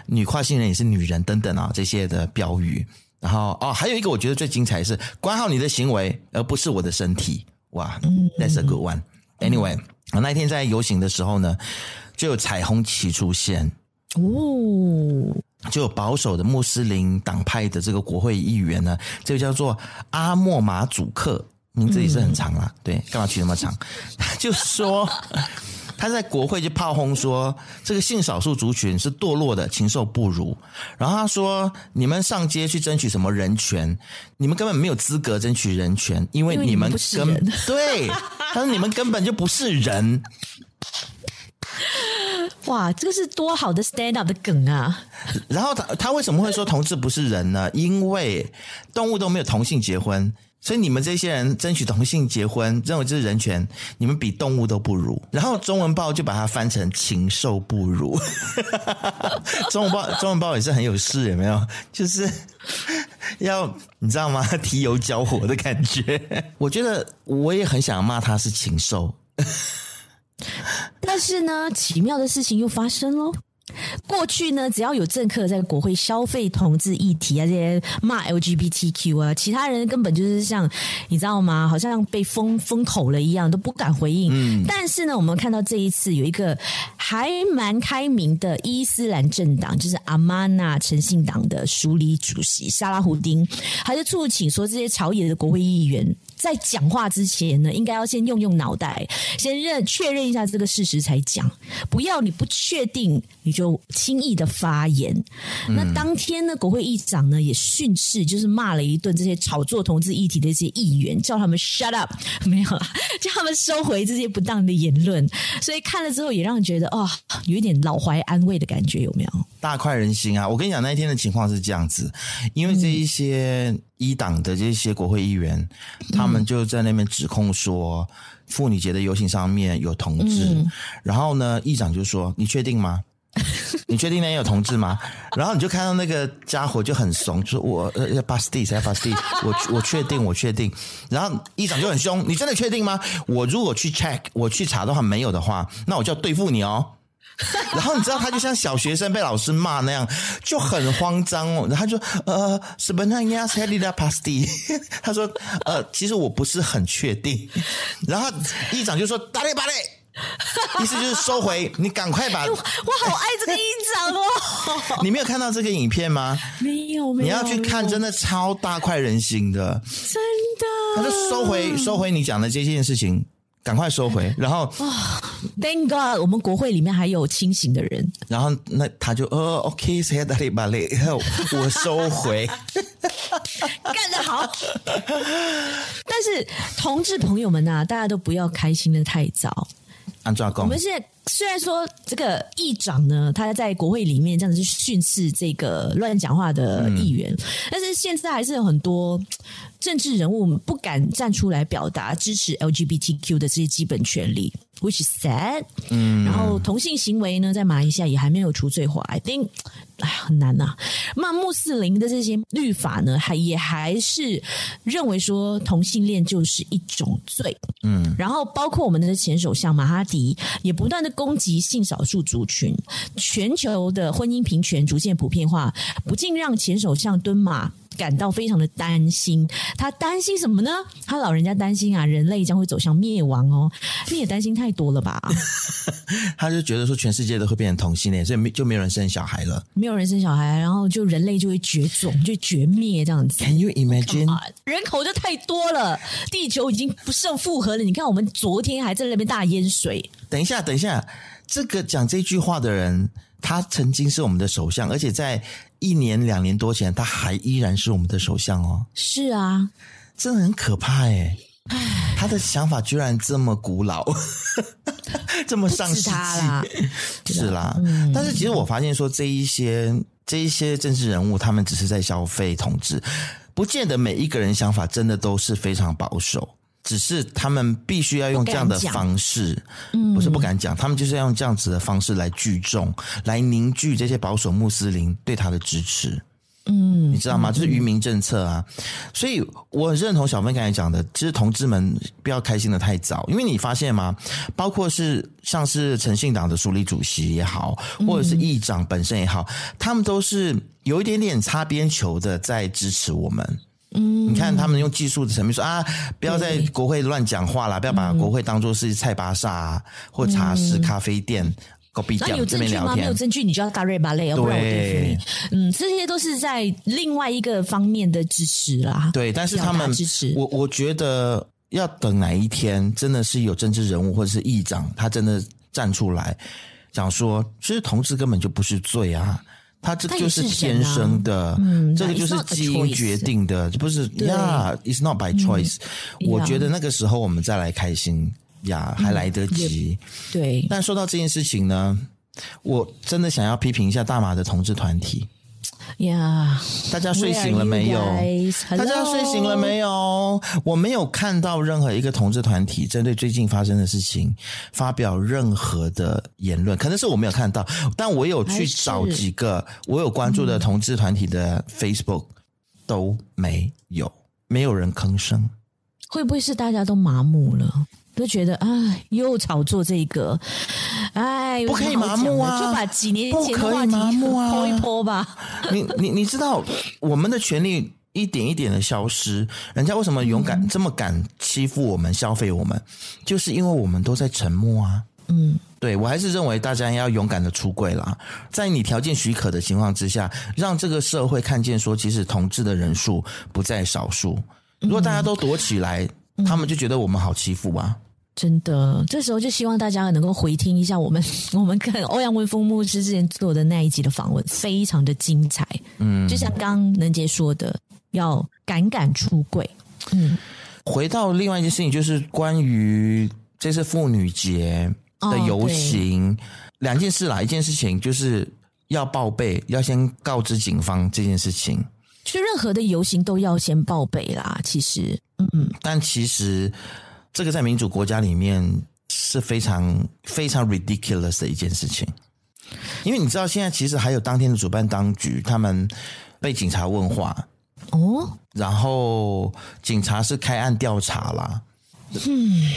女跨性人也是女人等等啊，这些的标语。然后哦，还有一个我觉得最精彩的是管好你的行为，而不是我的身体。哇，That's a good one。Anyway，我那一天在游行的时候呢，就有彩虹旗出现哦，就有保守的穆斯林党派的这个国会议员呢，这个叫做阿莫马祖克，名字也是很长啦，对，干嘛取那么长？他就说。他在国会就炮轰说，这个性少数族群是堕落的，禽兽不如。然后他说，你们上街去争取什么人权？你们根本没有资格争取人权，因为你们根本 对，他说你们根本就不是人。哇，这个是多好的 stand up 的梗啊！然后他他为什么会说同志不是人呢？因为动物都没有同性结婚。所以你们这些人争取同性结婚，认为这是人权，你们比动物都不如。然后中文报就把它翻成“禽兽不如”。中文报中文报也是很有事，有没有？就是 要你知道吗？提油交火的感觉。我觉得我也很想骂他是禽兽，但是呢，奇妙的事情又发生喽。过去呢，只要有政客在国会消费同志议题啊，这些骂 LGBTQ 啊，其他人根本就是像你知道吗？好像被封封口了一样，都不敢回应。嗯，但是呢，我们看到这一次有一个还蛮开明的伊斯兰政党，就是阿曼纳诚信党的署理主席沙拉胡丁，还是促请说这些朝野的国会议员。在讲话之前呢，应该要先用用脑袋，先认确认一下这个事实才讲，不要你不确定你就轻易的发言。嗯、那当天呢，国会议长呢也训斥，就是骂了一顿这些炒作同志议题的这些议员，叫他们 shut up，没有啊，叫他们收回这些不当的言论。所以看了之后，也让人觉得哦，有一点老怀安慰的感觉，有没有？大快人心啊！我跟你讲，那一天的情况是这样子，因为这一些一党的这些国会议员，嗯、他们就在那边指控说，妇女节的游行上面有同志，嗯、然后呢，议长就说：“你确定吗？你确定那边有同志吗？”然后你就看到那个家伙就很怂，就说：“我呃要 basti 才 basti，我我确定，我确定。”然后议长就很凶：“你真的确定吗？我如果去 check，我去查的话没有的话，那我就要对付你哦。” 然后你知道他就像小学生被老师骂那样，就很慌张哦。然后他就呃，什么那样才利拉帕斯蒂？他说呃，其实我不是很确定。然后议长就说：“打嘞打嘞。”意思就是收回，你赶快把。我好爱这个议长哦。你没有看到这个影片吗？没有，没有。你要去看，真的超大快人心的。真的。他就收回，收回你讲的这件事情。赶快收回，然后啊，Thank God，我们国会里面还有清醒的人。然后那他就呃，OK，谁打雷巴雷？我收回，干得好。但是同志朋友们呐、啊，大家都不要开心的太早。安抓工，我们现在虽然说这个议长呢，他在国会里面这样子去训斥这个乱讲话的议员，嗯、但是现在还是有很多。政治人物不敢站出来表达支持 LGBTQ 的这些基本权利，which is sad。嗯，然后同性行为呢，在马来西亚也还没有除罪化，I think，哎呀，很难呐、啊。那穆斯林的这些律法呢，还也还是认为说同性恋就是一种罪。嗯，然后包括我们的前首相马哈迪也不断的攻击性少数族群，全球的婚姻平权逐渐普遍化，不禁让前首相敦马。感到非常的担心，他担心什么呢？他老人家担心啊，人类将会走向灭亡哦。你也担心太多了吧？他就觉得说，全世界都会变成同性恋，所以没就没有人生小孩了，没有人生小孩，然后就人类就会绝种，就绝灭这样子。Can you imagine？人口就太多了，地球已经不胜负荷了。你看，我们昨天还在那边大淹水。等一下，等一下，这个讲这句话的人。他曾经是我们的首相，而且在一年两年多前，他还依然是我们的首相哦。是啊，真的很可怕哎！唉，他的想法居然这么古老，这么上世纪。啦是啦，嗯、但是其实我发现说，这一些这一些政治人物，他们只是在消费统治，不见得每一个人想法真的都是非常保守。只是他们必须要用这样的方式，不，嗯、不是不敢讲，他们就是要用这样子的方式来聚众，来凝聚这些保守穆斯林对他的支持。嗯，你知道吗？就是愚民政策啊。嗯、所以我很认同小芬刚才讲的，其实同志们不要开心的太早，因为你发现吗？包括是像是诚信党的署理主席也好，或者是议长本身也好，嗯、他们都是有一点点擦边球的在支持我们。嗯，你看他们用技术的层面说啊，不要在国会乱讲话啦，不要把国会当做是菜巴萨啊，嗯、或茶室、咖啡店、隔壁店这边聊天。没有证据，你就要打瑞巴雷，要不然我对付你。嗯，这些都是在另外一个方面的支持啦。对，但是他们支持我，我觉得要等哪一天真的是有政治人物或者是议长，他真的站出来讲说，其实同志根本就不是罪啊。他这就是天生的，啊、嗯，这个就是基因决定的，这不是呀？It's not by choice。嗯、我觉得那个时候我们再来开心呀，还来得及。对。但说到这件事情呢，我真的想要批评一下大马的同志团体。呀，yeah, 大家睡醒了没有？大家睡醒了没有？我没有看到任何一个同志团体针对最近发生的事情发表任何的言论，可能是我没有看到，但我有去找几个我有关注的同志团体的 Facebook，都没有，没有人吭声。会不会是大家都麻木了？都觉得啊，又炒作这个，哎，不可以麻木啊！就把几年前的话题泼一泼吧。你你你知道，我们的权利一点一点的消失，人家为什么勇敢、嗯、这么敢欺负我们、消费我们？就是因为我们都在沉默啊。嗯，对，我还是认为大家要勇敢的出柜啦，在你条件许可的情况之下，让这个社会看见说，其实同志的人数不在少数。如果大家都躲起来，嗯、他们就觉得我们好欺负啊。真的，这时候就希望大家能够回听一下我们 我们跟欧阳文峰牧师之前做的那一集的访问，非常的精彩。嗯，就像刚能杰说的，要敢敢出柜。嗯，回到另外一件事情，就是关于这次妇女节的游行，哦、两件事啦。一件事情就是要报备，要先告知警方这件事情。就任何的游行都要先报备啦。其实，嗯，但其实。这个在民主国家里面是非常非常 ridiculous 的一件事情，因为你知道，现在其实还有当天的主办当局，他们被警察问话哦，然后警察是开案调查啦。嗯，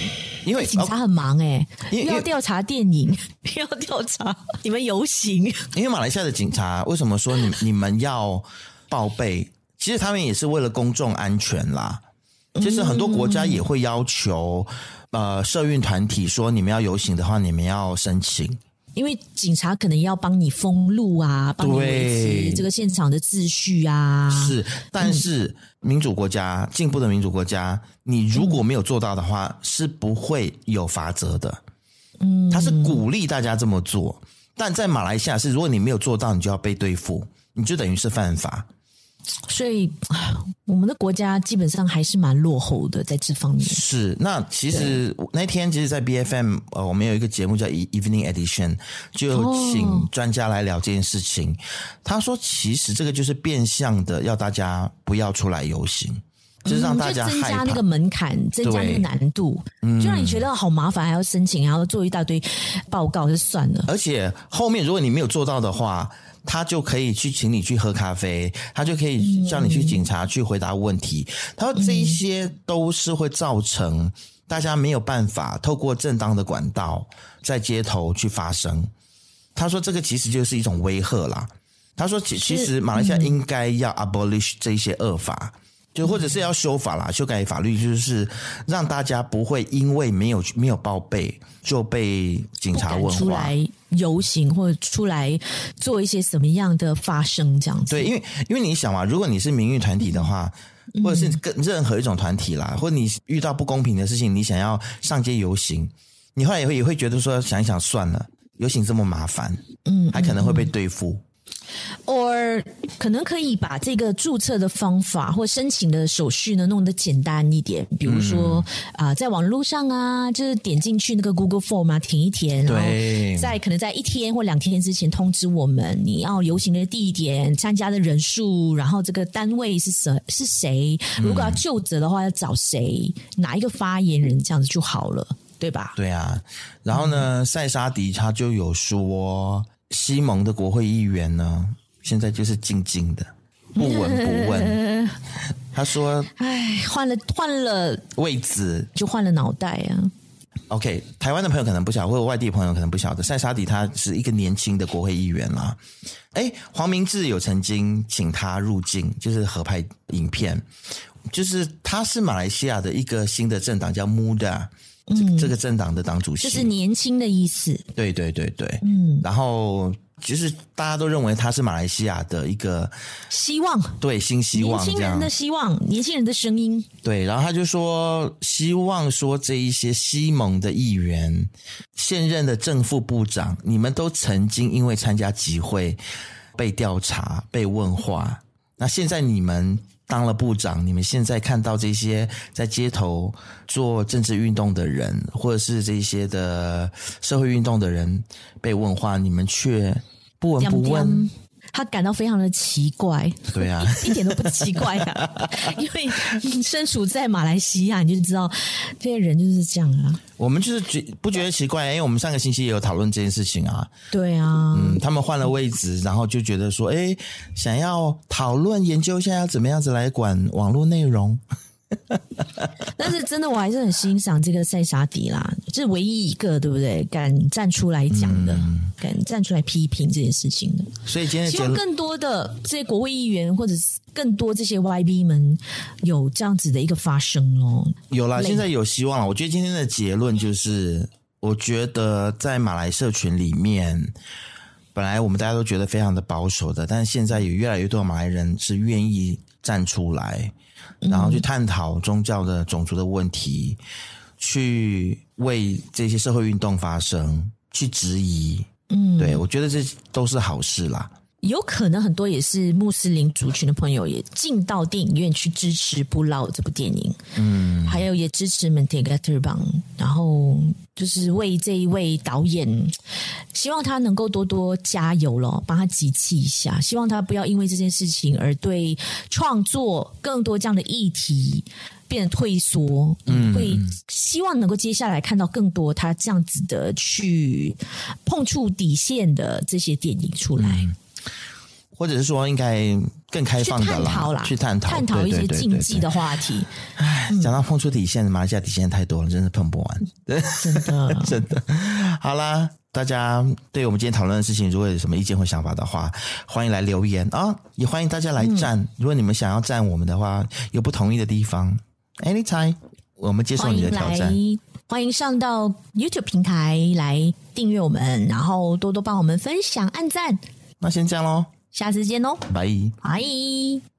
因为警察很忙哎，又要调查电影，又要调查你们游行。因为马来西亚的警察为什么说你你们要报备？其实他们也是为了公众安全啦。其实很多国家也会要求，呃，社运团体说你们要游行的话，你们要申请，因为警察可能要帮你封路啊，帮你维持这个现场的秩序啊。是，但是民主国家、进步的民主国家，你如果没有做到的话，是不会有罚则的。嗯，他是鼓励大家这么做，但在马来西亚是，如果你没有做到，你就要被对付，你就等于是犯法。所以，我们的国家基本上还是蛮落后的在这方面。是，那其实那天，其实，在 BFM，呃，我们有一个节目叫 Evening Edition，就请专家来聊这件事情。哦、他说，其实这个就是变相的要大家不要出来游行，就是让大家、嗯、增加那个门槛，增加那个难度，嗯、就让你觉得好麻烦，还要申请，还要做一大堆报告，就算了。而且后面如果你没有做到的话，他就可以去请你去喝咖啡，他就可以叫你去警察去回答问题。他说这一些都是会造成大家没有办法透过正当的管道在街头去发声。他说这个其实就是一种威吓啦。他说其其实马来西亚应该要 abolish 这些恶法，就或者是要修法啦，修改法律，就是让大家不会因为没有没有报备就被警察问话。游行或者出来做一些什么样的发声这样子？对，因为因为你想嘛，如果你是民运团体的话，嗯、或者是跟任何一种团体啦，或者你遇到不公平的事情，你想要上街游行，你后来也会也会觉得说，想一想算了，游行这么麻烦，嗯，还可能会被对付。Or 可能可以把这个注册的方法或申请的手续呢弄得简单一点，比如说啊、嗯呃，在网络上啊，就是点进去那个 Google Form 啊，填一填，然后在可能在一天或两天之前通知我们你要游行的地点、参加的人数，然后这个单位是谁是谁，如果要就责的话要找谁，哪一个发言人这样子就好了，对吧？对啊，然后呢，塞沙迪他就有说。西蒙的国会议员呢，现在就是静静的，不闻不问。他说：“哎，换了换了位置，就换了脑袋啊。” OK，台湾的朋友可能不晓得，或者外地朋友可能不晓得，塞沙迪他是一个年轻的国会议员啦。哎，黄明志有曾经请他入境，就是合拍影片，就是他是马来西亚的一个新的政党叫 Muda。这这个政党的党主席就是年轻的意思。对对对对，嗯，然后其实大家都认为他是马来西亚的一个希望，对，新希望，年轻人的希望，年轻人的声音。对，然后他就说，希望说这一些西蒙的议员，现任的正副部长，你们都曾经因为参加集会被调查、被问话，那现在你们。当了部长，你们现在看到这些在街头做政治运动的人，或者是这些的社会运动的人被问话，你们却不闻不问。他感到非常的奇怪，对啊，一点都不奇怪啊，因为你身处在马来西亚，你就知道这些人就是这样啊。我们就是觉不觉得奇怪，因为我们上个星期也有讨论这件事情啊。对啊，嗯，他们换了位置，然后就觉得说，哎，想要讨论研究一下要怎么样子来管网络内容。但是真的，我还是很欣赏这个塞沙迪啦，这是唯一一个对不对？敢站出来讲的，嗯、敢站出来批评这件事情的。所以今天希望更多的这些国会议员，或者是更多这些 YB 们有这样子的一个发声哦。有啦，现在有希望了。我觉得今天的结论就是，我觉得在马来社群里面，本来我们大家都觉得非常的保守的，但是现在有越来越多的马来人是愿意站出来。然后去探讨宗教的种族的问题，去为这些社会运动发声，去质疑。嗯，对，我觉得这都是好事啦。有可能很多也是穆斯林族群的朋友也进到电影院去支持《不老》这部电影，嗯，还有也支持 Mentega Terbang，然后就是为这一位导演，希望他能够多多加油咯，帮他集气一下，希望他不要因为这件事情而对创作更多这样的议题变得退缩，嗯，会希望能够接下来看到更多他这样子的去碰触底线的这些电影出来。嗯或者是说，应该更开放的啦，去探讨探讨一些禁忌的话题。哎，讲到碰触底线，马来西亚底线太多了，真是碰不完。真的，真的。好啦，大家对我们今天讨论的事情，如果有什么意见或想法的话，欢迎来留言啊、哦！也欢迎大家来站。嗯、如果你们想要站我们的话，有不同意的地方，anytime，我们接受你的挑战。欢迎上到 YouTube 平台来订阅我们，然后多多帮我们分享、按赞。那先这样喽。下次见哦，拜拜。